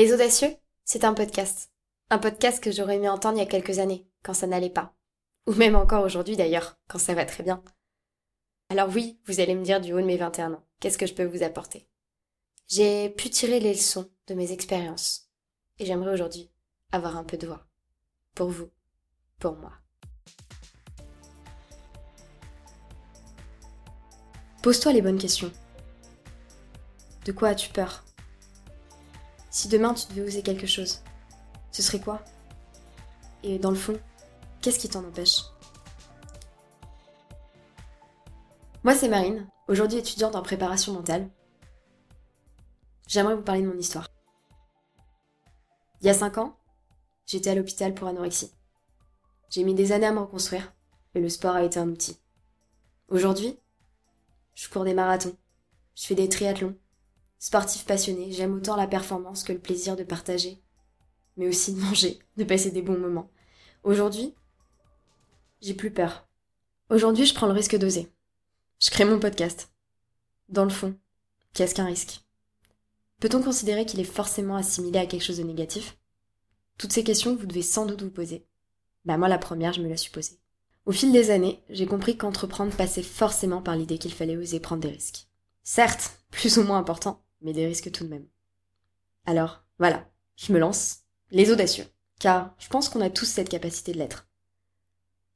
Les Audacieux, c'est un podcast. Un podcast que j'aurais aimé entendre il y a quelques années, quand ça n'allait pas. Ou même encore aujourd'hui d'ailleurs, quand ça va très bien. Alors oui, vous allez me dire du haut de mes 21 ans, qu'est-ce que je peux vous apporter? J'ai pu tirer les leçons de mes expériences. Et j'aimerais aujourd'hui avoir un peu de voix. Pour vous, pour moi. Pose-toi les bonnes questions. De quoi as-tu peur? Si demain tu devais oser quelque chose, ce serait quoi? Et dans le fond, qu'est-ce qui t'en empêche? Moi c'est Marine, aujourd'hui étudiante en préparation mentale. J'aimerais vous parler de mon histoire. Il y a 5 ans, j'étais à l'hôpital pour anorexie. J'ai mis des années à me reconstruire, et le sport a été un outil. Aujourd'hui, je cours des marathons, je fais des triathlons, Sportif passionné, j'aime autant la performance que le plaisir de partager, mais aussi de manger, de passer des bons moments. Aujourd'hui, j'ai plus peur. Aujourd'hui, je prends le risque d'oser. Je crée mon podcast. Dans le fond, qu'est-ce qu'un risque? Peut-on considérer qu'il est forcément assimilé à quelque chose de négatif? Toutes ces questions que vous devez sans doute vous poser. Bah moi la première, je me la suis posée. Au fil des années, j'ai compris qu'entreprendre passait forcément par l'idée qu'il fallait oser prendre des risques. Certes, plus ou moins importants, mais des risques tout de même. Alors, voilà, je me lance, les audacieux, car je pense qu'on a tous cette capacité de l'être.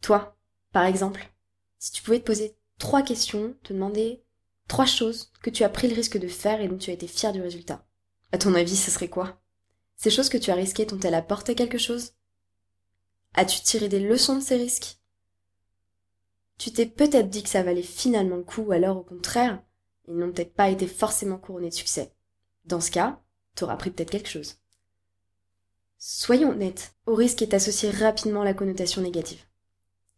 Toi, par exemple, si tu pouvais te poser trois questions, te demander trois choses que tu as pris le risque de faire et dont tu as été fier du résultat, à ton avis, ce serait quoi? Ces choses que tu as risquées t'ont-elles apporté quelque chose? As-tu tiré des leçons de ces risques? Tu t'es peut-être dit que ça valait finalement le coup, ou alors au contraire, ils n'ont peut-être pas été forcément couronnés de succès. Dans ce cas, t'auras appris peut-être quelque chose. Soyons honnêtes, au risque est associé rapidement la connotation négative.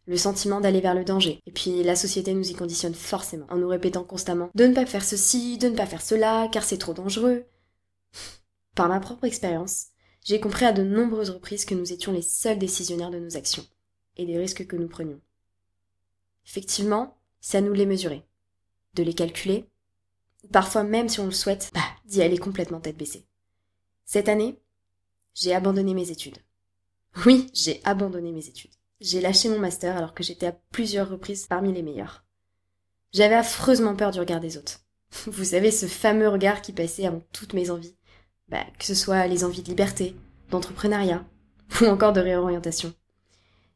Le sentiment d'aller vers le danger. Et puis la société nous y conditionne forcément, en nous répétant constamment de ne pas faire ceci, de ne pas faire cela, car c'est trop dangereux. Par ma propre expérience, j'ai compris à de nombreuses reprises que nous étions les seuls décisionnaires de nos actions et des risques que nous prenions. Effectivement, c'est à nous de les mesurer, de les calculer Parfois même si on le souhaite, bah, d'y aller complètement tête baissée. Cette année, j'ai abandonné mes études. Oui, j'ai abandonné mes études. J'ai lâché mon master alors que j'étais à plusieurs reprises parmi les meilleurs. J'avais affreusement peur du regard des autres. Vous savez, ce fameux regard qui passait avant toutes mes envies. Bah, que ce soit les envies de liberté, d'entrepreneuriat, ou encore de réorientation.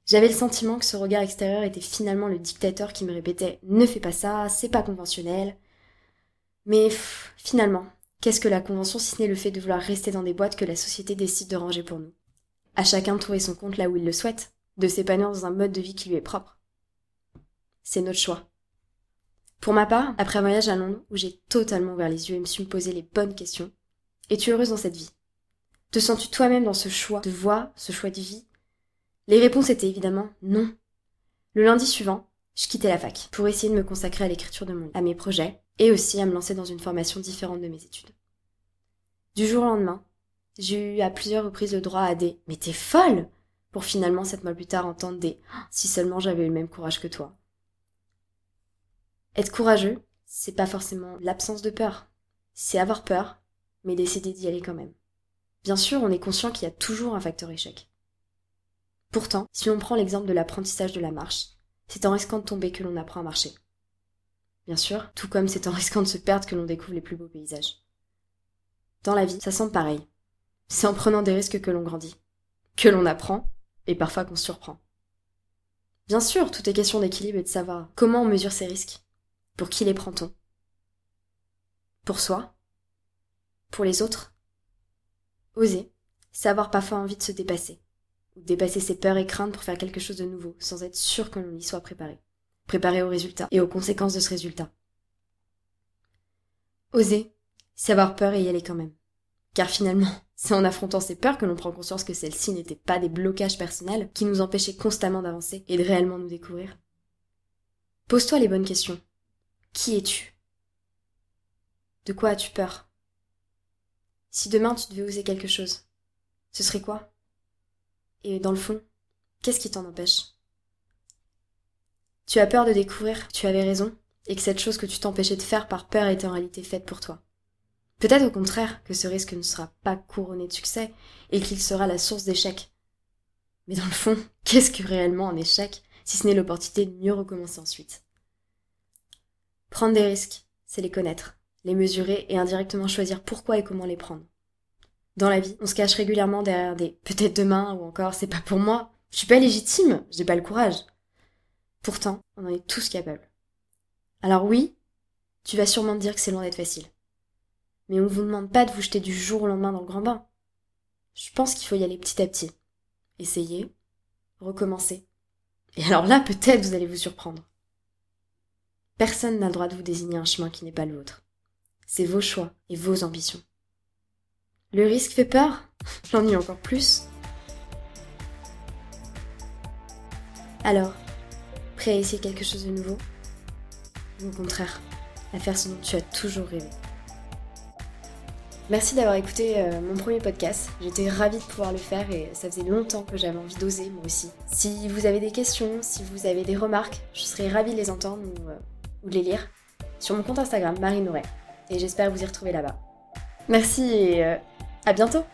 J'avais le sentiment que ce regard extérieur était finalement le dictateur qui me répétait Ne fais pas ça, c'est pas conventionnel, mais finalement, qu'est-ce que la convention si ce n'est le fait de vouloir rester dans des boîtes que la société décide de ranger pour nous? À chacun de trouver son compte là où il le souhaite, de s'épanouir dans un mode de vie qui lui est propre. C'est notre choix. Pour ma part, après un voyage à Londres où j'ai totalement ouvert les yeux et me suis posé les bonnes questions, es-tu heureuse dans cette vie? Te sens-tu toi-même dans ce choix de voie, ce choix de vie? Les réponses étaient évidemment non. Le lundi suivant, je quittais la fac pour essayer de me consacrer à l'écriture de mon à mes projets, et aussi à me lancer dans une formation différente de mes études. Du jour au lendemain, j'ai eu à plusieurs reprises le droit à des Mais t'es folle pour finalement sept mois plus tard entendre des ah, Si seulement j'avais eu le même courage que toi. Être courageux, c'est pas forcément l'absence de peur. C'est avoir peur, mais décider d'y aller quand même. Bien sûr, on est conscient qu'il y a toujours un facteur échec. Pourtant, si l'on prend l'exemple de l'apprentissage de la marche, c'est en risquant de tomber que l'on apprend à marcher bien sûr, tout comme c'est en risquant de se perdre que l'on découvre les plus beaux paysages. Dans la vie, ça semble pareil. C'est en prenant des risques que l'on grandit, que l'on apprend, et parfois qu'on se surprend. Bien sûr, tout est question d'équilibre et de savoir comment on mesure ces risques. Pour qui les prend-on? Pour soi? Pour les autres? Oser, savoir parfois envie de se dépasser, ou dépasser ses peurs et craintes pour faire quelque chose de nouveau, sans être sûr que l'on y soit préparé préparer au résultat et aux conséquences de ce résultat. Oser, c'est avoir peur et y aller quand même. Car finalement, c'est en affrontant ces peurs que l'on prend conscience que celles-ci n'étaient pas des blocages personnels qui nous empêchaient constamment d'avancer et de réellement nous découvrir. Pose-toi les bonnes questions. Qui es-tu? De quoi as-tu peur? Si demain tu devais oser quelque chose, ce serait quoi? Et dans le fond, qu'est-ce qui t'en empêche? Tu as peur de découvrir que tu avais raison et que cette chose que tu t'empêchais de faire par peur était en réalité faite pour toi. Peut-être au contraire que ce risque ne sera pas couronné de succès et qu'il sera la source d'échec. Mais dans le fond, qu'est-ce que réellement un échec si ce n'est l'opportunité de mieux recommencer ensuite? Prendre des risques, c'est les connaître, les mesurer et indirectement choisir pourquoi et comment les prendre. Dans la vie, on se cache régulièrement derrière des peut-être demain ou encore c'est pas pour moi, je suis pas légitime, j'ai pas le courage. Pourtant, on en est tous capables. Alors oui, tu vas sûrement te dire que c'est loin d'être facile. Mais on ne vous demande pas de vous jeter du jour au lendemain dans le grand bain. Je pense qu'il faut y aller petit à petit. Essayer, recommencer. Et alors là, peut-être vous allez vous surprendre. Personne n'a le droit de vous désigner un chemin qui n'est pas le vôtre. C'est vos choix et vos ambitions. Le risque fait peur? J'en ai encore plus. Alors, prêt à essayer quelque chose de nouveau? Ou au contraire, à faire ce dont tu as toujours rêvé? Merci d'avoir écouté euh, mon premier podcast. J'étais ravie de pouvoir le faire et ça faisait longtemps que j'avais envie d'oser moi aussi. Si vous avez des questions, si vous avez des remarques, je serais ravie de les entendre ou, euh, de les lire sur mon compte Instagram Marine Et j'espère vous y retrouver là-bas. Merci et euh, à bientôt